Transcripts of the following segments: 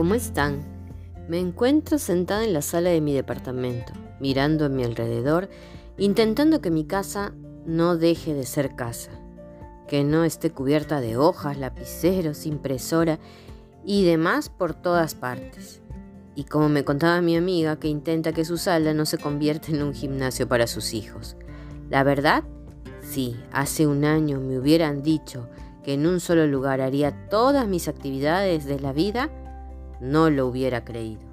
¿cómo están? Me encuentro sentada en la sala de mi departamento, mirando a mi alrededor, intentando que mi casa no deje de ser casa, que no esté cubierta de hojas, lapiceros, impresora y demás por todas partes. Y como me contaba mi amiga, que intenta que su sala no se convierta en un gimnasio para sus hijos. La verdad, sí, hace un año me hubieran dicho que en un solo lugar haría todas mis actividades de la vida, no lo hubiera creído.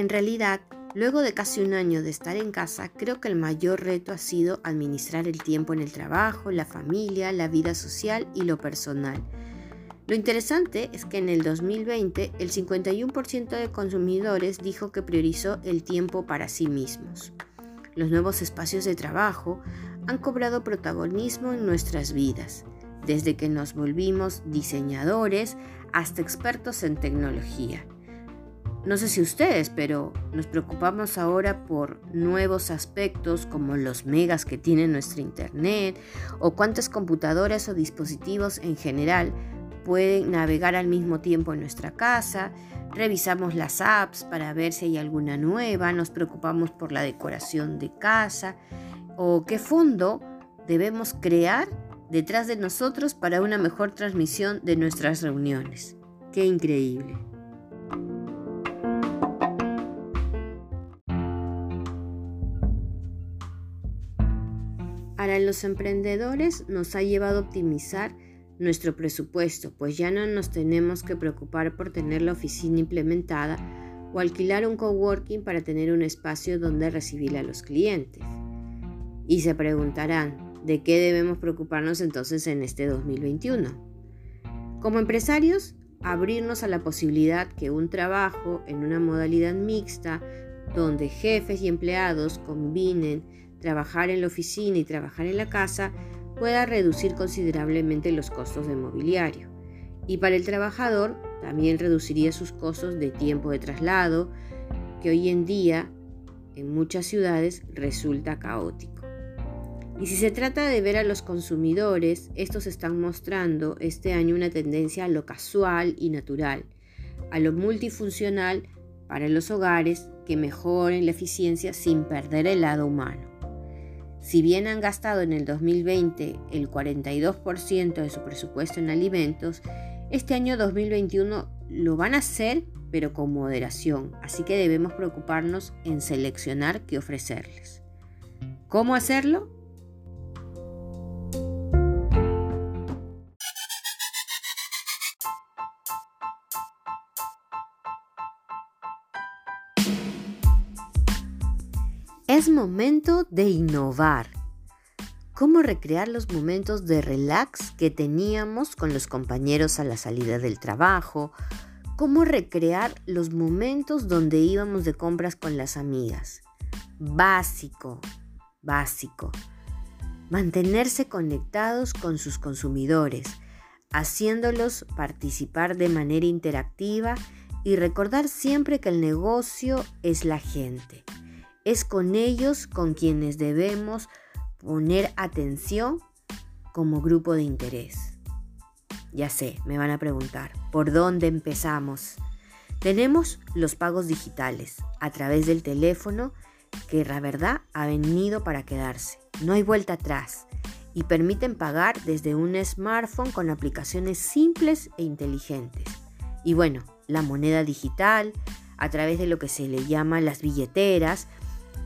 En realidad, luego de casi un año de estar en casa, creo que el mayor reto ha sido administrar el tiempo en el trabajo, la familia, la vida social y lo personal. Lo interesante es que en el 2020 el 51% de consumidores dijo que priorizó el tiempo para sí mismos. Los nuevos espacios de trabajo han cobrado protagonismo en nuestras vidas, desde que nos volvimos diseñadores hasta expertos en tecnología. No sé si ustedes, pero nos preocupamos ahora por nuevos aspectos como los megas que tiene nuestra Internet o cuántas computadoras o dispositivos en general pueden navegar al mismo tiempo en nuestra casa. Revisamos las apps para ver si hay alguna nueva, nos preocupamos por la decoración de casa o qué fondo debemos crear detrás de nosotros para una mejor transmisión de nuestras reuniones. Qué increíble. Para los emprendedores nos ha llevado a optimizar nuestro presupuesto, pues ya no nos tenemos que preocupar por tener la oficina implementada o alquilar un coworking para tener un espacio donde recibir a los clientes. Y se preguntarán, ¿de qué debemos preocuparnos entonces en este 2021? Como empresarios, abrirnos a la posibilidad que un trabajo en una modalidad mixta, donde jefes y empleados combinen trabajar en la oficina y trabajar en la casa pueda reducir considerablemente los costos de mobiliario. Y para el trabajador también reduciría sus costos de tiempo de traslado, que hoy en día en muchas ciudades resulta caótico. Y si se trata de ver a los consumidores, estos están mostrando este año una tendencia a lo casual y natural, a lo multifuncional para los hogares que mejoren la eficiencia sin perder el lado humano. Si bien han gastado en el 2020 el 42% de su presupuesto en alimentos, este año 2021 lo van a hacer, pero con moderación, así que debemos preocuparnos en seleccionar qué ofrecerles. ¿Cómo hacerlo? Es momento de innovar. ¿Cómo recrear los momentos de relax que teníamos con los compañeros a la salida del trabajo? ¿Cómo recrear los momentos donde íbamos de compras con las amigas? Básico, básico. Mantenerse conectados con sus consumidores, haciéndolos participar de manera interactiva y recordar siempre que el negocio es la gente es con ellos con quienes debemos poner atención como grupo de interés. Ya sé, me van a preguntar, ¿por dónde empezamos? Tenemos los pagos digitales a través del teléfono que la verdad ha venido para quedarse. No hay vuelta atrás y permiten pagar desde un smartphone con aplicaciones simples e inteligentes. Y bueno, la moneda digital a través de lo que se le llama las billeteras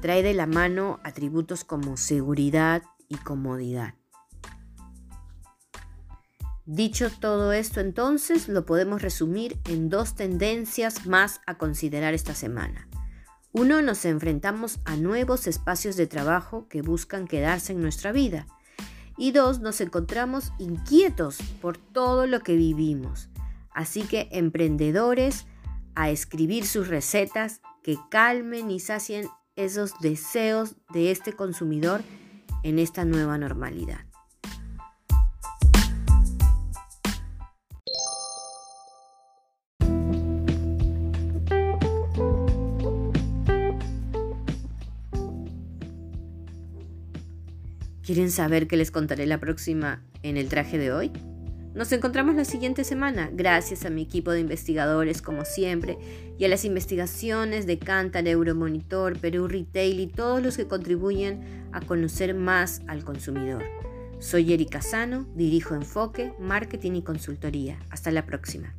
trae de la mano atributos como seguridad y comodidad. Dicho todo esto entonces, lo podemos resumir en dos tendencias más a considerar esta semana. Uno, nos enfrentamos a nuevos espacios de trabajo que buscan quedarse en nuestra vida. Y dos, nos encontramos inquietos por todo lo que vivimos. Así que emprendedores a escribir sus recetas que calmen y sacien esos deseos de este consumidor en esta nueva normalidad. ¿Quieren saber qué les contaré la próxima en el traje de hoy? Nos encontramos la siguiente semana, gracias a mi equipo de investigadores como siempre y a las investigaciones de Cantar, Euromonitor, Perú Retail y todos los que contribuyen a conocer más al consumidor. Soy Erika Sano, dirijo Enfoque, Marketing y Consultoría. Hasta la próxima.